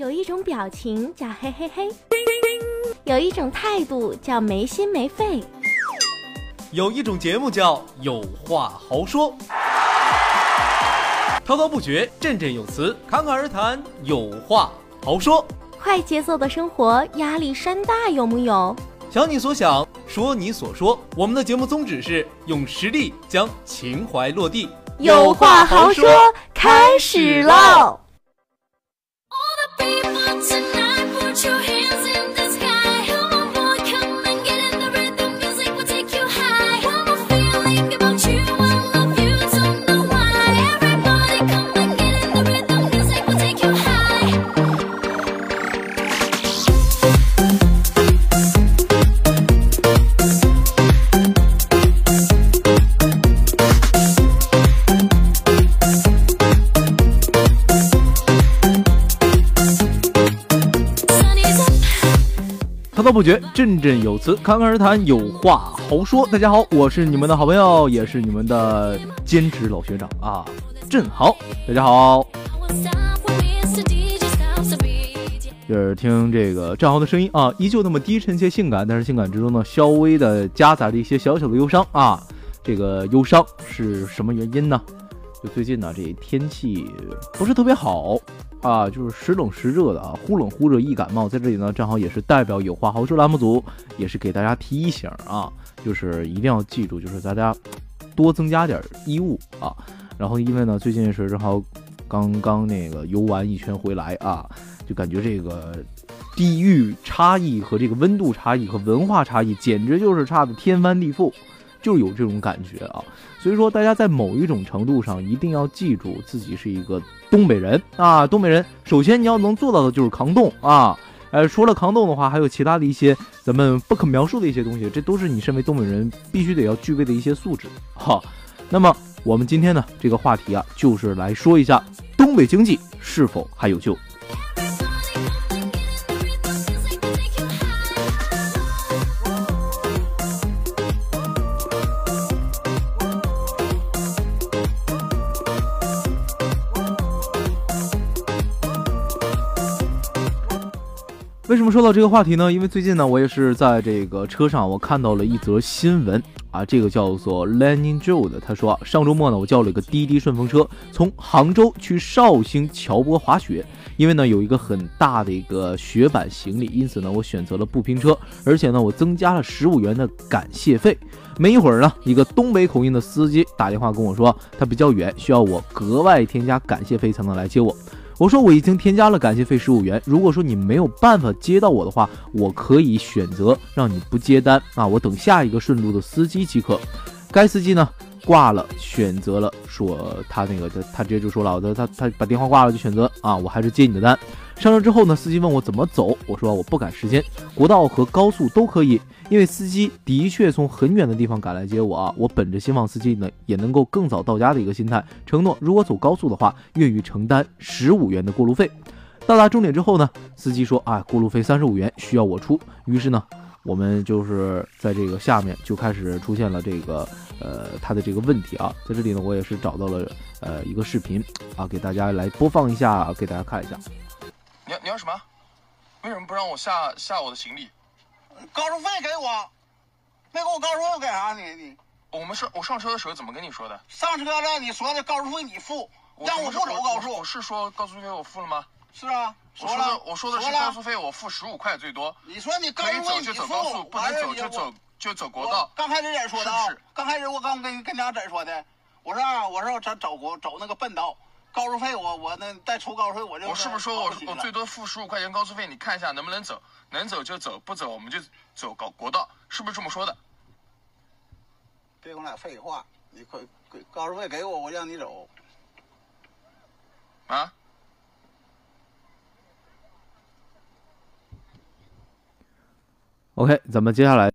有一种表情叫嘿嘿嘿，有一种态度叫没心没肺，有一种节目叫有话好说，滔滔不绝，振振有词，侃侃而谈，有话好说。快节奏的生活压力山大，有木有？想你所想，说你所说。我们的节目宗旨是用实力将情怀落地。有话好说，开始喽！滔滔不绝，振振有词，侃侃而谈，有话好说。大家好，我是你们的好朋友，也是你们的兼职老学长啊，振豪。大家好，就是听这个振豪的声音啊，依旧那么低沉且性感，但是性感之中呢，稍微的夹杂着一些小小的忧伤啊。这个忧伤是什么原因呢？就最近呢，这天气不是特别好。啊，就是时冷时热的啊，忽冷忽热易感冒。在这里呢，正好也是代表有话好说栏目组，也是给大家提一醒啊，就是一定要记住，就是大家多增加点衣物啊。然后因为呢，最近是正好刚刚那个游完一圈回来啊，就感觉这个地域差异和这个温度差异和文化差异，简直就是差的天翻地覆。就有这种感觉啊，所以说大家在某一种程度上一定要记住自己是一个东北人啊，东北人首先你要能做到的就是抗冻啊，呃，除了抗冻的话，还有其他的一些咱们不可描述的一些东西，这都是你身为东北人必须得要具备的一些素质哈。那么我们今天呢这个话题啊，就是来说一下东北经济是否还有救。说到这个话题呢？因为最近呢，我也是在这个车上，我看到了一则新闻啊，这个叫做 Lenin Joe 的，他说上周末呢，我叫了一个滴滴顺风车，从杭州去绍兴乔波滑雪，因为呢有一个很大的一个雪板行李，因此呢我选择了不拼车，而且呢我增加了十五元的感谢费。没一会儿呢，一个东北口音的司机打电话跟我说，他比较远，需要我格外添加感谢费才能来接我。我说我已经添加了感谢费十五元，如果说你没有办法接到我的话，我可以选择让你不接单啊，我等下一个顺路的司机即可。该司机呢挂了，选择了说他那个他他直接就说了，他他他把电话挂了就选择啊，我还是接你的单。上车之后呢，司机问我怎么走，我说我不赶时间，国道和高速都可以。因为司机的确从很远的地方赶来接我啊，我本着希望司机呢也能够更早到家的一个心态，承诺如果走高速的话，愿意承担十五元的过路费。到达终点之后呢，司机说啊，过路费三十五元需要我出。于是呢，我们就是在这个下面就开始出现了这个呃他的这个问题啊，在这里呢，我也是找到了呃一个视频啊，给大家来播放一下，给大家看一下。你要你要什么？为什么不让我下下我的行李？高速费给我，没给我高速费干啥你？你我们上我上车的时候怎么跟你说的？上车了，你说的高速费你付，让我不走高速。我是说高速费我付了吗？是啊，说了。我说的是高速费我付十五块最多。你说你高速费你付，不能走就走就走国道。刚开始怎说的啊？刚开始我刚跟跟家怎说的？我说啊，我说咱走国走那个笨道。高速费我我那再出高速费我就我是不是说我我最多付十五块钱高速费？你看一下能不能走，能走就走，不走我们就走高国道，是不是这么说的？别跟我俩废话，你快高速费给我，我让你走。啊？OK，咱们接下来，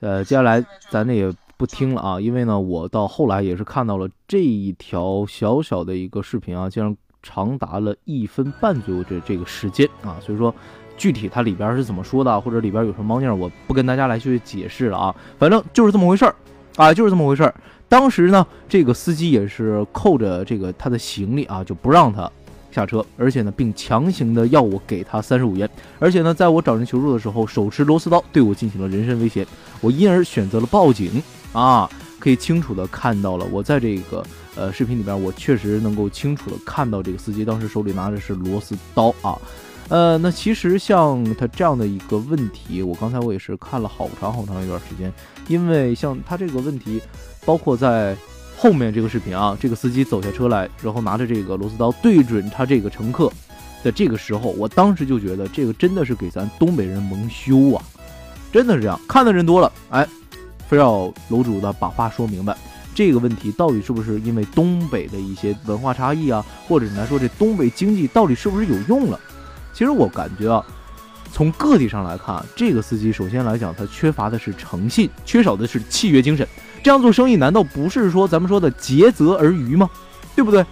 呃，接下来咱那个。不听了啊，因为呢，我到后来也是看到了这一条小小的一个视频啊，竟然长达了一分半左右这这个时间啊，所以说具体它里边是怎么说的，或者里边有什么猫腻，我不跟大家来去解释了啊，反正就是这么回事儿啊，就是这么回事儿。当时呢，这个司机也是扣着这个他的行李啊，就不让他下车，而且呢，并强行的要我给他三十五元，而且呢，在我找人求助的时候，手持螺丝刀对我进行了人身威胁，我因而选择了报警啊。可以清楚的看到了，我在这个呃视频里边，我确实能够清楚的看到这个司机当时手里拿的是螺丝刀啊。呃，那其实像他这样的一个问题，我刚才我也是看了好长好长一段时间，因为像他这个问题，包括在后面这个视频啊，这个司机走下车来，然后拿着这个螺丝刀对准他这个乘客的这个时候，我当时就觉得这个真的是给咱东北人蒙羞啊，真的是这样，看的人多了，哎，非要楼主的把话说明白，这个问题到底是不是因为东北的一些文化差异啊，或者你来说这东北经济到底是不是有用了？其实我感觉啊，从个体上来看，这个司机首先来讲，他缺乏的是诚信，缺少的是契约精神。这样做生意难道不是说咱们说的竭泽而渔吗？对不对？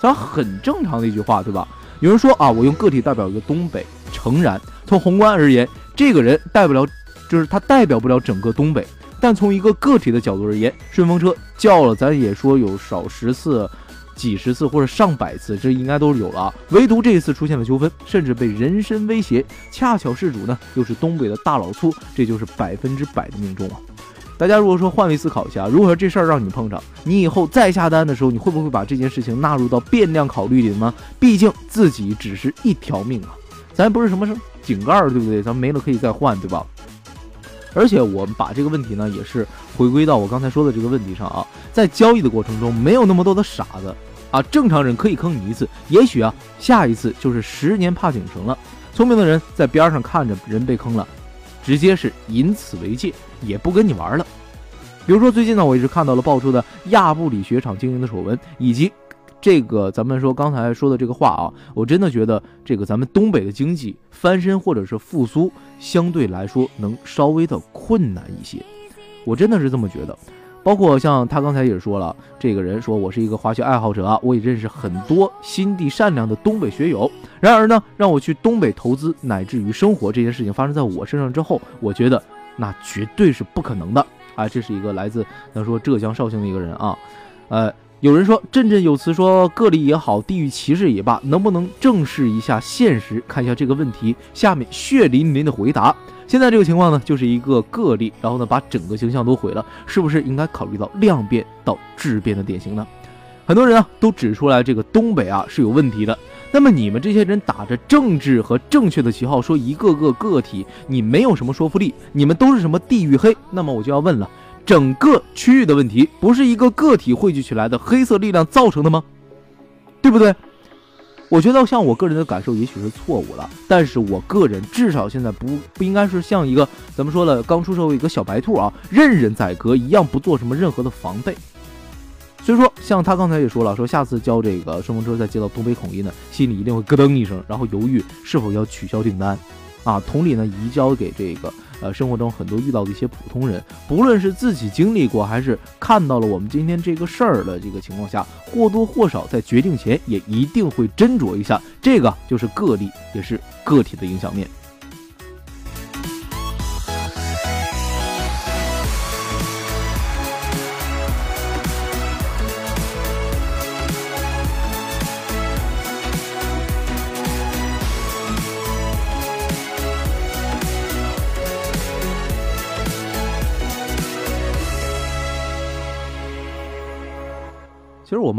咱很正常的一句话，对吧？有人说啊，我用个体代表一个东北，诚然，从宏观而言，这个人代不了，就是他代表不了整个东北。但从一个个体的角度而言，顺风车叫了，咱也说有少十次。几十次或者上百次，这应该都是有了啊。唯独这一次出现了纠纷，甚至被人身威胁，恰巧事主呢又是东北的大老粗，这就是百分之百的命中啊。大家如果说换位思考一下，如果说这事儿让你碰上，你以后再下单的时候，你会不会把这件事情纳入到变量考虑里呢？毕竟自己只是一条命啊，咱不是什么是井盖儿，对不对？咱没了可以再换，对吧？而且我们把这个问题呢，也是回归到我刚才说的这个问题上啊，在交易的过程中，没有那么多的傻子啊，正常人可以坑你一次，也许啊，下一次就是十年怕井绳了。聪明的人在边上看着人被坑了，直接是以此为戒，也不跟你玩了。比如说最近呢，我一直看到了爆出的亚布里雪场经营的丑闻，以及。这个咱们说刚才说的这个话啊，我真的觉得这个咱们东北的经济翻身或者是复苏，相对来说能稍微的困难一些。我真的是这么觉得。包括像他刚才也说了，这个人说我是一个滑雪爱好者啊，我也认识很多心地善良的东北学友。然而呢，让我去东北投资乃至于生活这件事情发生在我身上之后，我觉得那绝对是不可能的啊！这是一个来自咱说浙江绍兴的一个人啊，呃。有人说振振有词，说个例也好，地域歧视也罢，能不能正视一下现实，看一下这个问题？下面血淋淋的回答：现在这个情况呢，就是一个个例，然后呢，把整个形象都毁了，是不是应该考虑到量变到质变的典型呢？很多人啊都指出来，这个东北啊是有问题的。那么你们这些人打着政治和正确的旗号，说一个个个体你没有什么说服力，你们都是什么地域黑？那么我就要问了。整个区域的问题不是一个个体汇聚起来的黑色力量造成的吗？对不对？我觉得像我个人的感受也许是错误了，但是我个人至少现在不不应该是像一个咱们说的刚出社会一个小白兔啊，任人宰割一样不做什么任何的防备。所以说，像他刚才也说了，说下次交这个顺风车再接到东北口音呢，心里一定会咯噔一声，然后犹豫是否要取消订单。啊，同理呢，移交给这个呃生活中很多遇到的一些普通人，不论是自己经历过，还是看到了我们今天这个事儿的这个情况下，或多或少在决定前也一定会斟酌一下。这个就是个例，也是个体的影响面。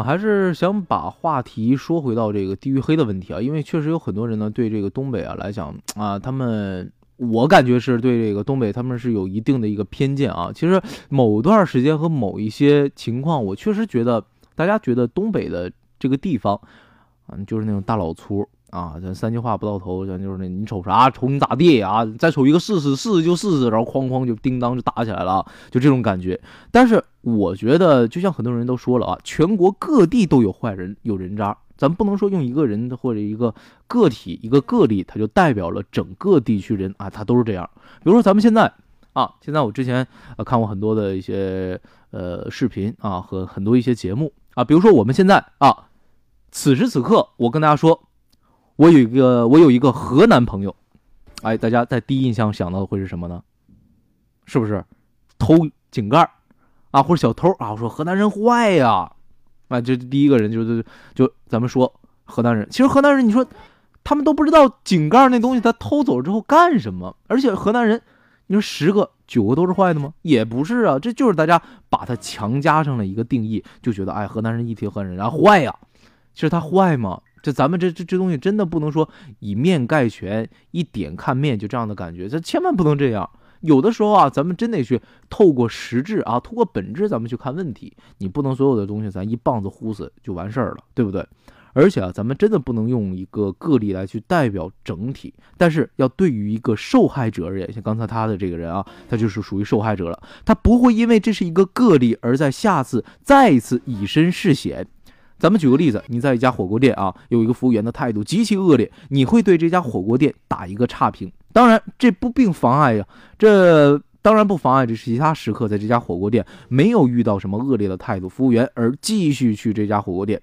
还是想把话题说回到这个地域黑的问题啊，因为确实有很多人呢对这个东北啊来讲啊，他们我感觉是对这个东北他们是有一定的一个偏见啊。其实某段时间和某一些情况，我确实觉得大家觉得东北的这个地方，嗯，就是那种大老粗。啊，咱三句话不到头，咱就是那，你瞅啥？瞅你咋地啊？再瞅一个试试，试试就试试，然后哐哐就叮当就打起来了，就这种感觉。但是我觉得，就像很多人都说了啊，全国各地都有坏人，有人渣，咱不能说用一个人或者一个个体一个个例，他就代表了整个地区人啊，他都是这样。比如说咱们现在啊，现在我之前呃看过很多的一些呃视频啊和很多一些节目啊，比如说我们现在啊，此时此刻我跟大家说。我有一个，我有一个河南朋友，哎，大家在第一印象想到的会是什么呢？是不是偷井盖啊，或者小偷啊？我说河南人坏呀，啊，这第一个人就是就咱们说河南人。其实河南人，你说他们都不知道井盖那东西他偷走了之后干什么，而且河南人，你说十个九个都是坏的吗？也不是啊，这就是大家把它强加上了一个定义，就觉得哎，河南人一提河南人，然后坏呀。其实他坏吗？就咱们这这这东西真的不能说以面概全，一点看面就这样的感觉，这千万不能这样。有的时候啊，咱们真得去透过实质啊，透过本质，咱们去看问题。你不能所有的东西咱一棒子呼死就完事儿了，对不对？而且啊，咱们真的不能用一个个例来去代表整体。但是要对于一个受害者而言，像刚才他的这个人啊，他就是属于受害者了。他不会因为这是一个个例，而在下次再一次以身试险。咱们举个例子，你在一家火锅店啊，有一个服务员的态度极其恶劣，你会对这家火锅店打一个差评。当然，这不并妨碍呀，这当然不妨碍这其他食客在这家火锅店没有遇到什么恶劣的态度，服务员而继续去这家火锅店。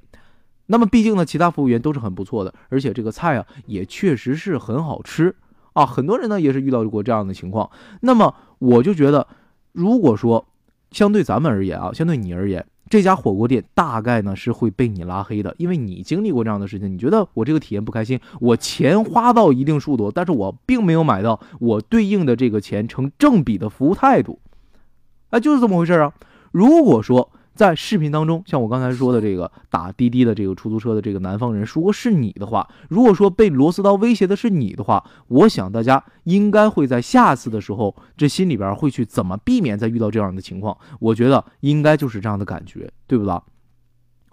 那么，毕竟呢，其他服务员都是很不错的，而且这个菜啊也确实是很好吃啊。很多人呢也是遇到过这样的情况。那么，我就觉得，如果说相对咱们而言啊，相对你而言。这家火锅店大概呢是会被你拉黑的，因为你经历过这样的事情，你觉得我这个体验不开心，我钱花到一定数多，但是我并没有买到我对应的这个钱成正比的服务态度，哎，就是这么回事啊。如果说。在视频当中，像我刚才说的这个打滴滴的这个出租车的这个南方人，如果是你的话，如果说被螺丝刀威胁的是你的话，我想大家应该会在下次的时候，这心里边会去怎么避免再遇到这样的情况？我觉得应该就是这样的感觉，对不对？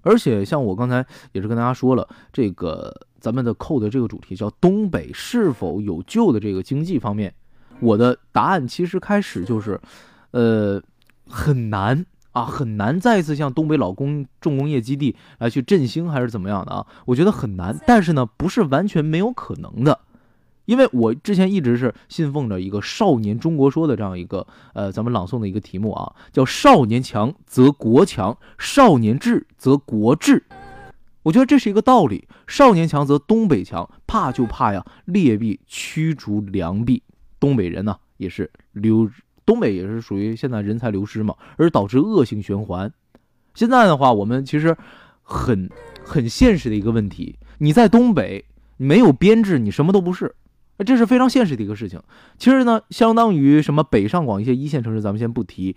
而且像我刚才也是跟大家说了，这个咱们的扣的这个主题叫东北是否有救的这个经济方面，我的答案其实开始就是，呃，很难。啊，很难再一次像东北老工重工业基地来去振兴，还是怎么样的啊？我觉得很难，但是呢，不是完全没有可能的，因为我之前一直是信奉着一个《少年中国说》的这样一个呃，咱们朗诵的一个题目啊，叫“少年强则国强，少年智则国智”。我觉得这是一个道理，少年强则东北强，怕就怕呀，劣币驱逐良币，东北人呢也是溜。东北也是属于现在人才流失嘛，而导致恶性循环。现在的话，我们其实很很现实的一个问题：你在东北没有编制，你什么都不是，这是非常现实的一个事情。其实呢，相当于什么北上广一些一线城市，咱们先不提，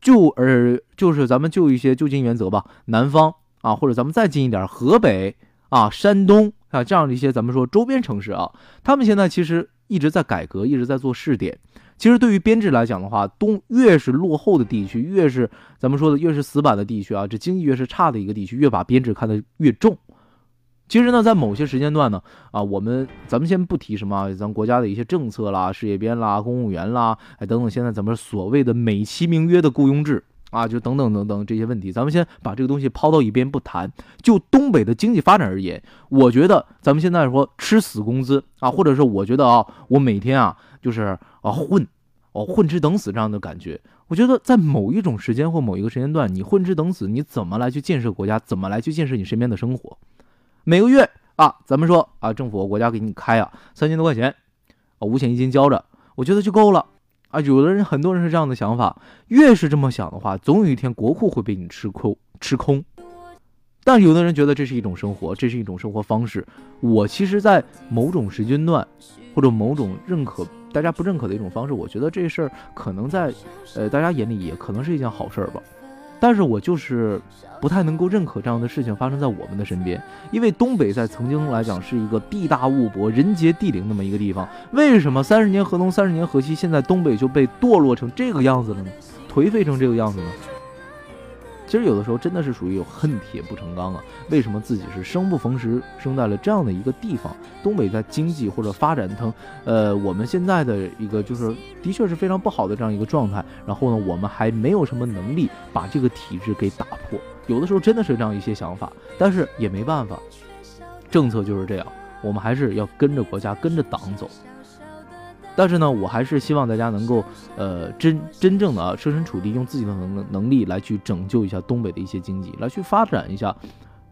就而就是咱们就一些就近原则吧，南方啊，或者咱们再近一点，河北啊、山东啊这样的一些咱们说周边城市啊，他们现在其实一直在改革，一直在做试点。其实对于编制来讲的话，东越是落后的地区，越是咱们说的越是死板的地区啊，这经济越是差的一个地区，越把编制看得越重。其实呢，在某些时间段呢，啊，我们咱们先不提什么咱国家的一些政策啦、事业编啦、公务员啦，哎等等，现在咱们所谓的美其名曰的雇佣制啊，就等等等等这些问题，咱们先把这个东西抛到一边不谈。就东北的经济发展而言，我觉得咱们现在说吃死工资啊，或者是我觉得啊，我每天啊。就是啊混，哦混吃等死这样的感觉，我觉得在某一种时间或某一个时间段，你混吃等死，你怎么来去建设国家？怎么来去建设你身边的生活？每个月啊，咱们说啊，政府国家给你开啊三千多块钱，啊五险一金交着，我觉得就够了啊。有的人很多人是这样的想法，越是这么想的话，总有一天国库会被你吃空吃空。但有的人觉得这是一种生活，这是一种生活方式。我其实，在某种时间段或者某种认可。大家不认可的一种方式，我觉得这事儿可能在，呃，大家眼里也可能是一件好事儿吧。但是我就是不太能够认可这样的事情发生在我们的身边，因为东北在曾经来讲是一个地大物博、人杰地灵那么一个地方。为什么三十年河东，三十年河西，现在东北就被堕落成这个样子了呢？颓废成这个样子呢？其实有的时候真的是属于有恨铁不成钢啊！为什么自己是生不逢时生在了这样的一个地方？东北在经济或者发展成，呃，我们现在的一个就是的确是非常不好的这样一个状态。然后呢，我们还没有什么能力把这个体制给打破。有的时候真的是这样一些想法，但是也没办法，政策就是这样，我们还是要跟着国家、跟着党走。但是呢，我还是希望大家能够，呃，真真正的设身处地，用自己的能能力来去拯救一下东北的一些经济，来去发展一下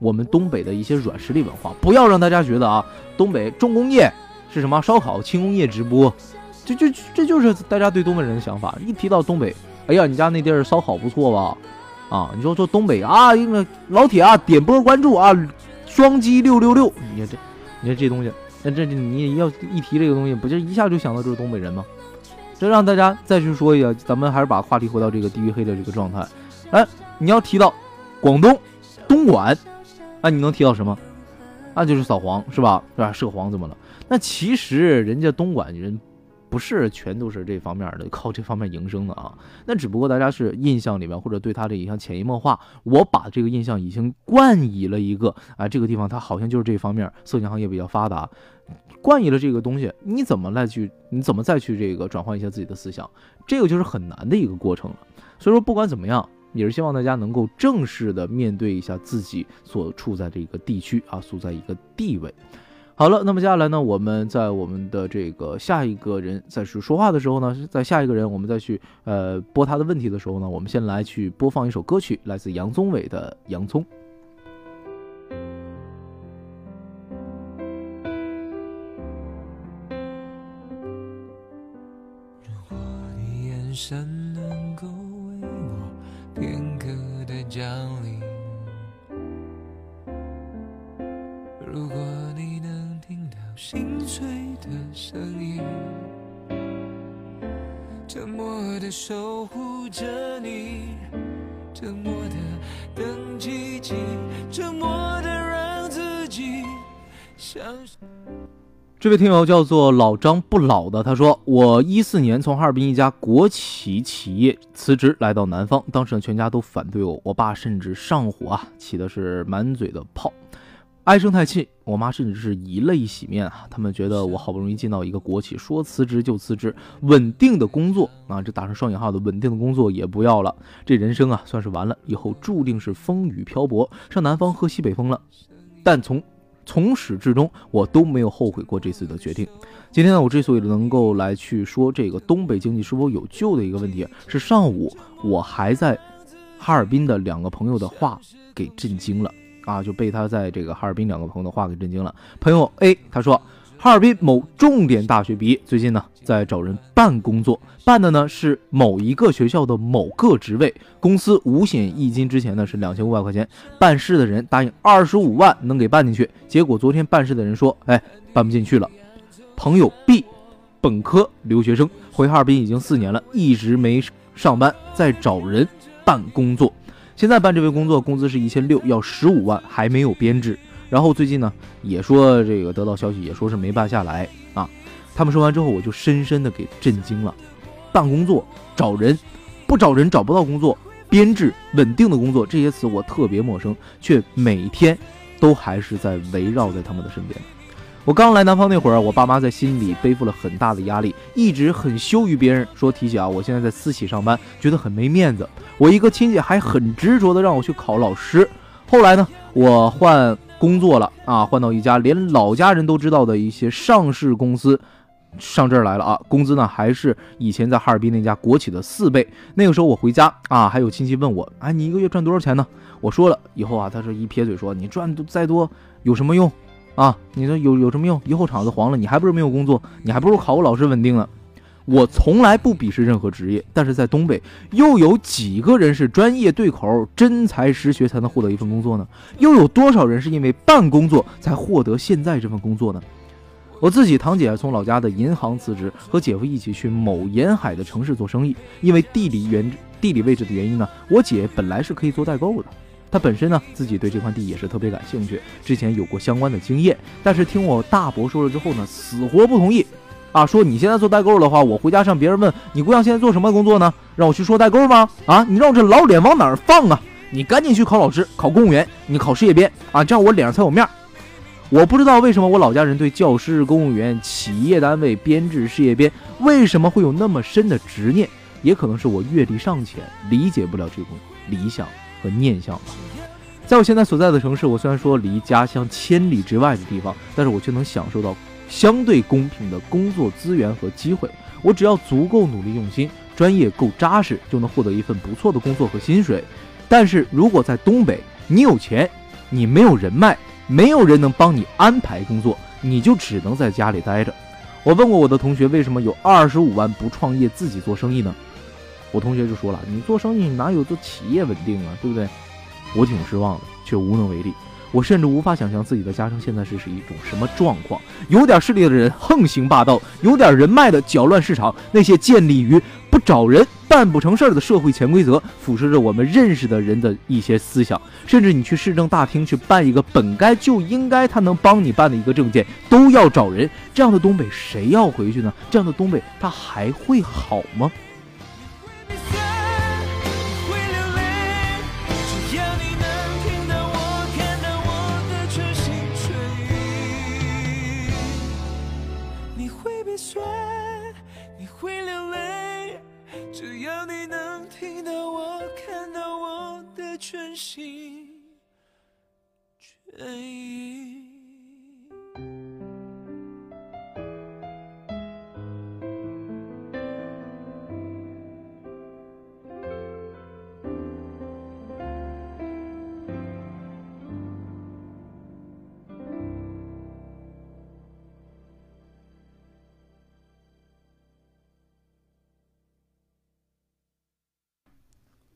我们东北的一些软实力文化。不要让大家觉得啊，东北重工业是什么烧烤、轻工业直播，这就这就是大家对东北人的想法。一提到东北，哎呀，你家那地儿烧烤不错吧？啊，你说说东北啊，因为老铁啊，点波关注啊，双击六六六，你看这，你看这东西，那这你要一提这个东西，不就一下就想到就是东北人吗？这让大家再去说一下，咱们还是把话题回到这个地域黑的这个状态。哎，你要提到广东东莞，那你能提到什么？那就是扫黄是吧？是吧？涉黄怎么了？那其实人家东莞人不是全都是这方面的，靠这方面营生的啊。那只不过大家是印象里面或者对他的影响潜移默化，我把这个印象已经冠以了一个啊，这个地方它好像就是这方面色情行业比较发达。冠以了这个东西，你怎么来去？你怎么再去这个转换一下自己的思想？这个就是很难的一个过程了。所以说，不管怎么样，也是希望大家能够正式的面对一下自己所处在这个地区啊，所在一个地位。好了，那么接下来呢，我们在我们的这个下一个人再去说话的时候呢，在下一个人我们再去呃播他的问题的时候呢，我们先来去播放一首歌曲，来自杨宗纬的《洋葱》。位听友叫做老张不老的，他说：“我一四年从哈尔滨一家国企企业辞职来到南方，当时呢全家都反对我，我爸甚至上火啊，起的是满嘴的泡，唉声叹气。我妈甚至是以泪洗面啊，他们觉得我好不容易进到一个国企，说辞职就辞职，稳定的工作啊，这打上双引号的稳定的工作也不要了，这人生啊算是完了，以后注定是风雨漂泊，上南方喝西北风了。但从从始至终，我都没有后悔过这次的决定。今天呢，我之所以能够来去说这个东北经济是否有救的一个问题，是上午我还在哈尔滨的两个朋友的话给震惊了啊，就被他在这个哈尔滨两个朋友的话给震惊了。朋友 A 他说。哈尔滨某重点大学毕业，最近呢在找人办工作，办的呢是某一个学校的某个职位，公司五险一金之前呢是两千五百块钱，办事的人答应二十五万能给办进去，结果昨天办事的人说，哎，办不进去了。朋友 B，本科留学生，回哈尔滨已经四年了，一直没上班，在找人办工作，现在办这份工作工资是一千六，要十五万，还没有编制。然后最近呢，也说这个得到消息，也说是没办下来啊。他们说完之后，我就深深的给震惊了。办工作、找人，不找人找不到工作；编制、稳定的工作，这些词我特别陌生，却每天都还是在围绕在他们的身边。我刚来南方那会儿，我爸妈在心里背负了很大的压力，一直很羞于别人说提起啊。我现在在私企上班，觉得很没面子。我一个亲戚还很执着的让我去考老师。后来呢，我换。工作了啊，换到一家连老家人都知道的一些上市公司，上这儿来了啊，工资呢还是以前在哈尔滨那家国企的四倍。那个时候我回家啊，还有亲戚问我，哎，你一个月赚多少钱呢？我说了以后啊，他是一撇嘴说，你赚再多有什么用啊？你说有有什么用？以后厂子黄了，你还不是没有工作？你还不如考个老师稳定呢。我从来不鄙视任何职业，但是在东北，又有几个人是专业对口、真才实学才能获得一份工作呢？又有多少人是因为办工作才获得现在这份工作呢？我自己堂姐从老家的银行辞职，和姐夫一起去某沿海的城市做生意。因为地理原地理位置的原因呢，我姐本来是可以做代购的。她本身呢，自己对这块地也是特别感兴趣，之前有过相关的经验。但是听我大伯说了之后呢，死活不同意。啊，说你现在做代购的话，我回家上别人问你姑娘现在做什么工作呢？让我去说代购吗？啊，你让我这老脸往哪儿放啊？你赶紧去考老师，考公务员，你考事业编啊，这样我脸上才有面儿。我不知道为什么我老家人对教师、公务员、企业单位编制、事业编为什么会有那么深的执念，也可能是我阅历尚浅，理解不了这种理想和念想吧。在我现在所在的城市，我虽然说离家乡千里之外的地方，但是我却能享受到。相对公平的工作资源和机会，我只要足够努力用心，专业够扎实，就能获得一份不错的工作和薪水。但是如果在东北，你有钱，你没有人脉，没有人能帮你安排工作，你就只能在家里待着。我问过我的同学，为什么有二十五万不创业自己做生意呢？我同学就说了：“你做生意哪有做企业稳定啊，对不对？”我挺失望的，却无能为力。我甚至无法想象自己的家乡现在是是一种什么状况。有点势力的人横行霸道，有点人脉的搅乱市场，那些建立于不找人办不成事儿的社会潜规则，腐蚀着我们认识的人的一些思想。甚至你去市政大厅去办一个本该就应该他能帮你办的一个证件，都要找人。这样的东北谁要回去呢？这样的东北他还会好吗？全心全意。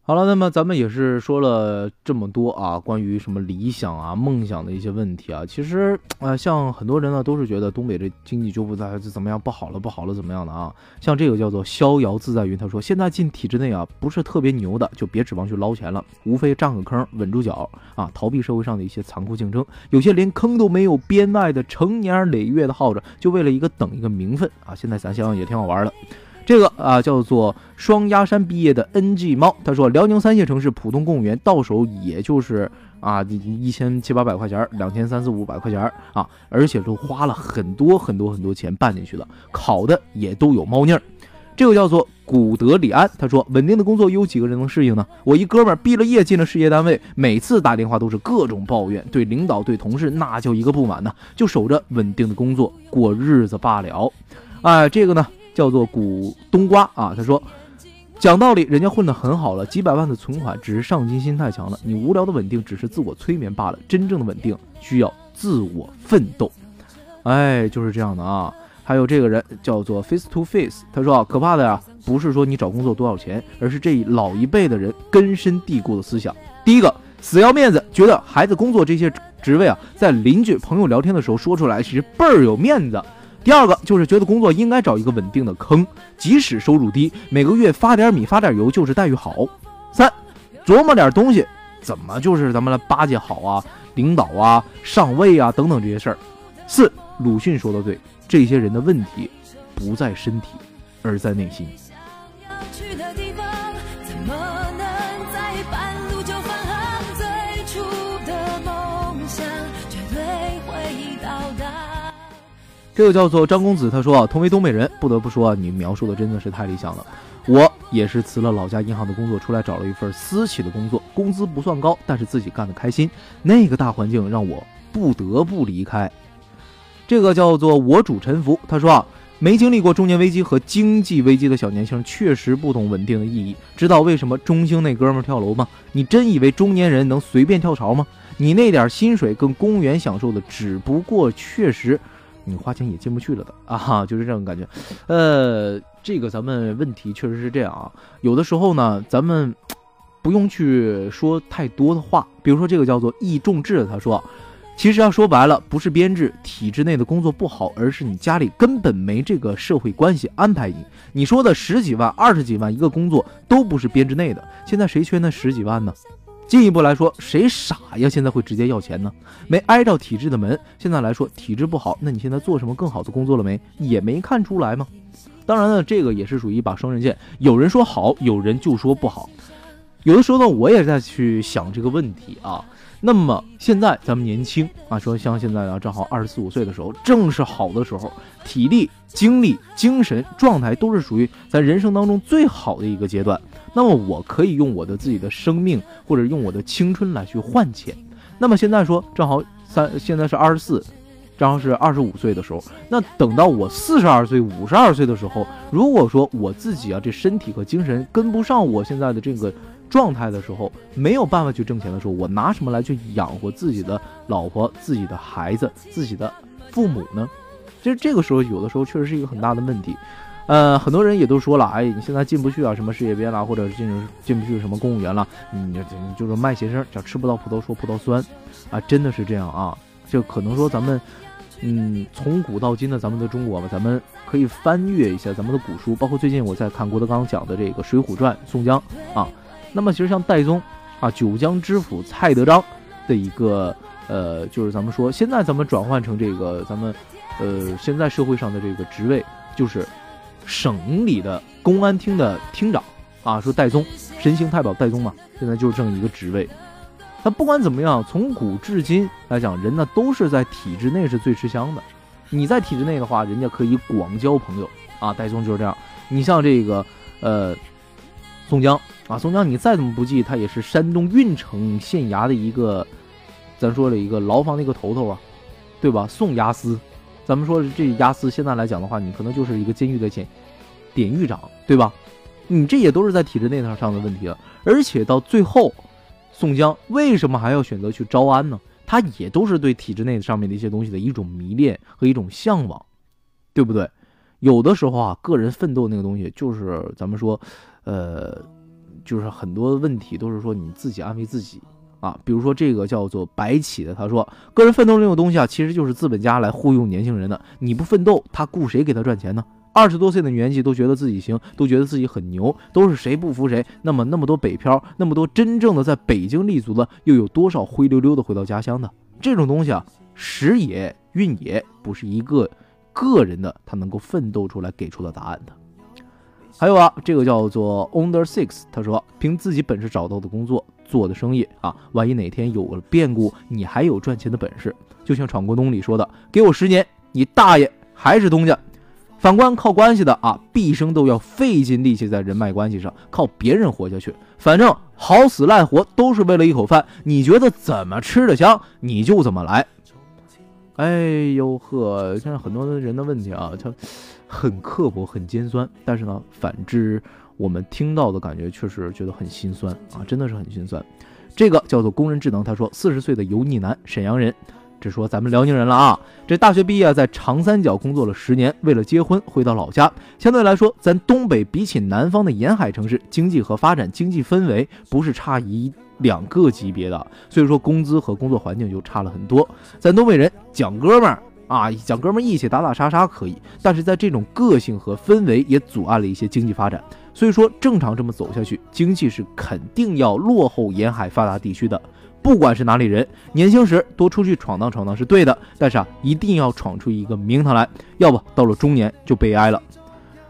好了，那么咱们也是说了这么多啊，关于什么理想啊、梦想的一些问题啊。其实啊，像很多人呢，都是觉得东北这经济就不在怎么样，不好了，不好了，怎么样的啊？像这个叫做逍遥自在云，他说现在进体制内啊，不是特别牛的，就别指望去捞钱了，无非占个坑，稳住脚啊，逃避社会上的一些残酷竞争。有些连坑都没有，编外的成年累月的耗着，就为了一个等一个名分啊。现在咱想想也挺好玩的。这个啊叫做双鸭山毕业的 NG 猫，他说辽宁三线城市普通公务员到手也就是啊一千七八百块钱，两千三四五百块钱啊，而且都花了很多很多很多钱办进去了，考的也都有猫腻儿。这个叫做古德里安，他说稳定的工作有几个人能适应呢？我一哥们儿毕了业进了事业单位，每次打电话都是各种抱怨，对领导对同事那叫一个不满呢，就守着稳定的工作过日子罢了。哎，这个呢？叫做古冬瓜啊，他说，讲道理，人家混得很好了，几百万的存款只是上进心太强了，你无聊的稳定只是自我催眠罢了，真正的稳定需要自我奋斗，哎，就是这样的啊。还有这个人叫做 Face to Face，他说啊，可怕的呀，不是说你找工作多少钱，而是这老一辈的人根深蒂固的思想。第一个，死要面子，觉得孩子工作这些职位啊，在邻居朋友聊天的时候说出来，其实倍儿有面子。第二个就是觉得工作应该找一个稳定的坑，即使收入低，每个月发点米发点油就是待遇好。三，琢磨点东西，怎么就是咱们来巴结好啊，领导啊，上位啊等等这些事儿。四，鲁迅说的对，这些人的问题不在身体，而在内心。要去的地这个叫做张公子，他说啊，同为东北人，不得不说啊，你描述的真的是太理想了。我也是辞了老家银行的工作，出来找了一份私企的工作，工资不算高，但是自己干得开心。那个大环境让我不得不离开。这个叫做我主沉浮，他说啊，没经历过中年危机和经济危机的小年轻，确实不懂稳定的意义。知道为什么中兴那哥们跳楼吗？你真以为中年人能随便跳槽吗？你那点薪水跟公务员享受的只不过确实。你花钱也进不去了的 啊，就是这种感觉。呃，这个咱们问题确实是这样啊。有的时候呢，咱们不用去说太多的话。比如说这个叫做易重智，他说，其实要说白了，不是编制体制内的工作不好，而是你家里根本没这个社会关系安排你。你说的十几万、二十几万一个工作，都不是编制内的。现在谁缺那十几万呢？进一步来说，谁傻呀？现在会直接要钱呢？没挨着体制的门。现在来说，体制不好，那你现在做什么更好的工作了没？也没看出来吗？当然了，这个也是属于一把双刃剑。有人说好，有人就说不好。有的时候呢，我也在去想这个问题啊。那么现在咱们年轻啊，说像现在啊，正好二十四五岁的时候，正是好的时候，体力、精力、精神状态都是属于咱人生当中最好的一个阶段。那么我可以用我的自己的生命，或者用我的青春来去换钱。那么现在说正好三，现在是二十四，正好是二十五岁的时候。那等到我四十二岁、五十二岁的时候，如果说我自己啊这身体和精神跟不上我现在的这个状态的时候，没有办法去挣钱的时候，我拿什么来去养活自己的老婆、自己的孩子、自己的父母呢？其实这个时候有的时候确实是一个很大的问题。呃，很多人也都说了，哎，你现在进不去啊，什么事业编啦，或者进进不去什么公务员了，你就是卖学生，叫吃不到葡萄说葡萄酸，啊，真的是这样啊。就可能说咱们，嗯，从古到今的咱们的中国吧，咱们可以翻阅一下咱们的古书，包括最近我在看郭德纲讲的这个《水浒传》，宋江啊。那么其实像戴宗啊，九江知府蔡德章的一个，呃，就是咱们说现在咱们转换成这个咱们，呃，现在社会上的这个职位就是。省里的公安厅的厅长啊，说戴宗神行太保戴宗嘛，现在就是这么一个职位。那不管怎么样，从古至今来讲，人呢都是在体制内是最吃香的。你在体制内的话，人家可以广交朋友啊。戴宗就是这样。你像这个呃宋江啊，宋江你再怎么不济，他也是山东运城县衙的一个，咱说了一个牢房的一个头头啊，对吧？宋押司。咱们说这押司现在来讲的话，你可能就是一个监狱的检典狱长，对吧？你这也都是在体制内上的问题了。而且到最后，宋江为什么还要选择去招安呢？他也都是对体制内上面的一些东西的一种迷恋和一种向往，对不对？有的时候啊，个人奋斗那个东西，就是咱们说，呃，就是很多问题都是说你自己安慰自己。啊，比如说这个叫做白起的，他说，个人奋斗这种东西啊，其实就是资本家来忽悠年轻人的。你不奋斗，他雇谁给他赚钱呢？二十多岁的年纪都觉得自己行，都觉得自己很牛，都是谁不服谁。那么那么多北漂，那么多真正的在北京立足的，又有多少灰溜溜的回到家乡的？这种东西啊，时也运也不是一个个人的他能够奋斗出来给出的答案的。还有啊，这个叫做 Under Six，他说，凭自己本事找到的工作。做的生意啊，万一哪天有了变故，你还有赚钱的本事。就像闯关东里说的：“给我十年，你大爷还是东家。”反观靠关系的啊，毕生都要费尽力气在人脉关系上，靠别人活下去。反正好死赖活都是为了一口饭，你觉得怎么吃的香，你就怎么来。哎呦呵，现在很多人的问题啊，他很刻薄，很尖酸。但是呢，反之。我们听到的感觉确实觉得很心酸啊，真的是很心酸。这个叫做工人智能，他说四十岁的油腻男，沈阳人，这说咱们辽宁人了啊。这大学毕业在长三角工作了十年，为了结婚回到老家。相对来说，咱东北比起南方的沿海城市，经济和发展经济氛围不是差一两个级别的，所以说工资和工作环境就差了很多。咱东北人讲哥们儿啊，讲哥们儿义气，打打杀杀可以，但是在这种个性和氛围也阻碍了一些经济发展。所以说，正常这么走下去，经济是肯定要落后沿海发达地区的。不管是哪里人，年轻时多出去闯荡闯荡是对的，但是啊，一定要闯出一个名堂来，要不到了中年就悲哀了。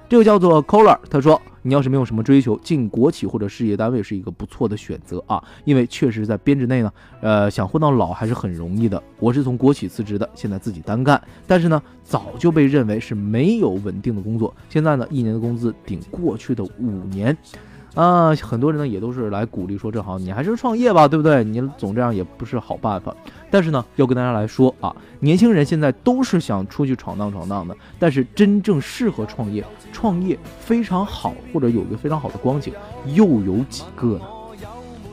这个叫做 Coller，他说。你要是没有什么追求，进国企或者事业单位是一个不错的选择啊，因为确实在编制内呢，呃，想混到老还是很容易的。我是从国企辞职的，现在自己单干，但是呢，早就被认为是没有稳定的工作。现在呢，一年的工资顶过去的五年。啊，很多人呢也都是来鼓励说，正好你还是创业吧，对不对？你总这样也不是好办法。但是呢，要跟大家来说啊，年轻人现在都是想出去闯荡闯荡的，但是真正适合创业、创业非常好或者有一个非常好的光景，又有几个呢？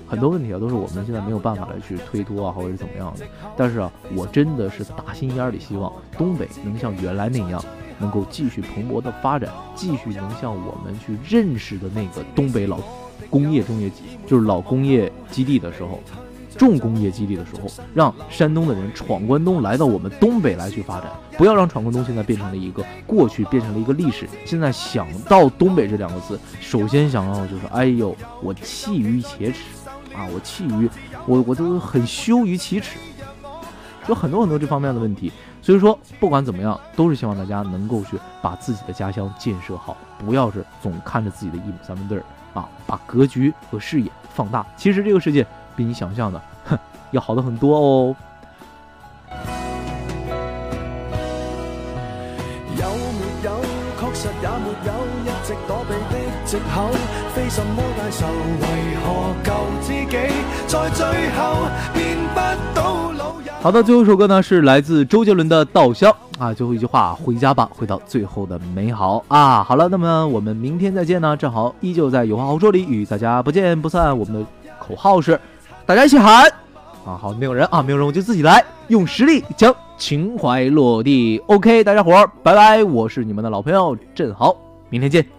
很多问题啊，都是我们现在没有办法来去推脱啊，或者是怎么样的。但是啊，我真的是打心眼里希望东北能像原来那样。能够继续蓬勃的发展，继续能像我们去认识的那个东北老工业中业基，就是老工业基地的时候，重工业基地的时候，让山东的人闯关东来到我们东北来去发展，不要让闯关东现在变成了一个过去，变成了一个历史。现在想到东北这两个字，首先想到的就是，哎呦，我气于且耻啊，我气于我我都很羞于启齿，有很多很多这方面的问题。所以说，不管怎么样，都是希望大家能够去把自己的家乡建设好，不要是总看着自己的一亩三分地儿啊，把格局和视野放大。其实这个世界比你想象的，哼，要好的很多哦。有没有？确实也没有，一直躲避的借口，非什么大仇，为何救自己，在最后变不到。好的最后一首歌呢是来自周杰伦的稻香。啊最后一句话回家吧回到最后的美好。啊好了那么我们明天再见呢正好依旧在有话好说里与大家不见不散我们的口号是大家一起喊。啊好没有人啊没有人我就自己来用实力将情怀落地。Ok 大家伙儿拜拜我是你们的老朋友正好明天见。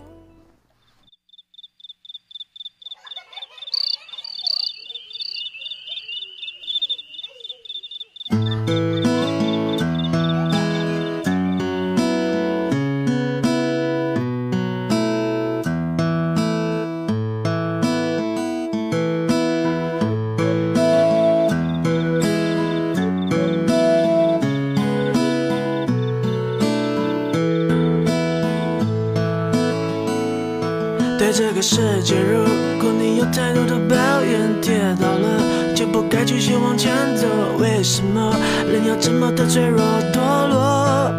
为什么人要这么的脆弱堕落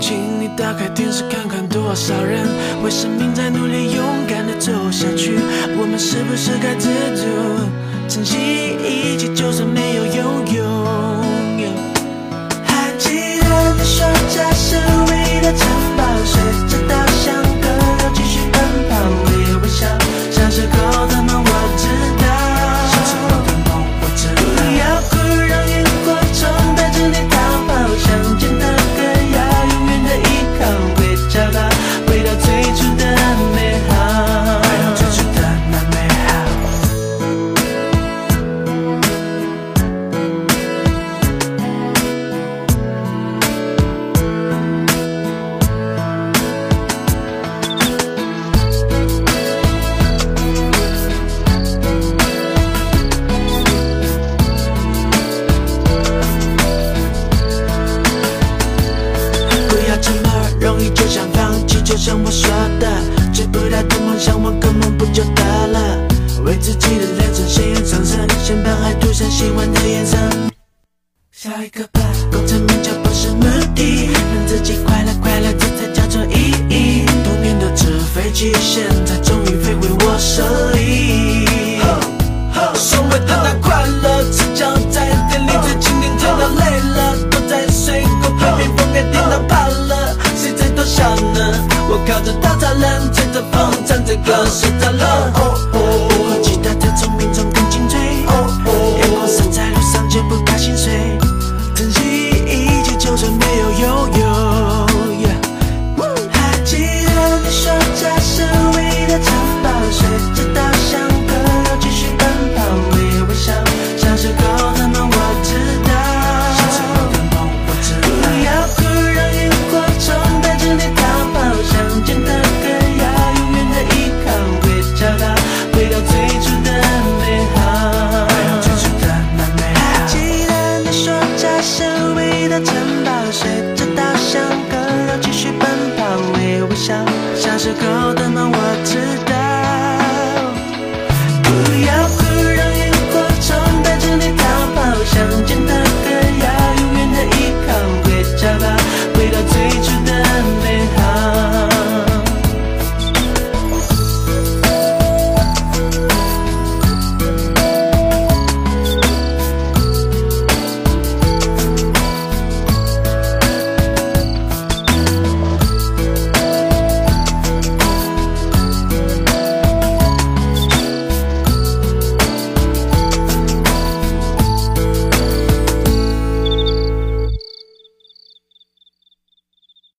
请你打开电视看看多少人。为生命在努力勇敢的走下去我们是不是该知足珍惜一切就算没有拥有。还记得你说家是唯一的城堡随着稻香河流继续奔跑。微微笑小时候的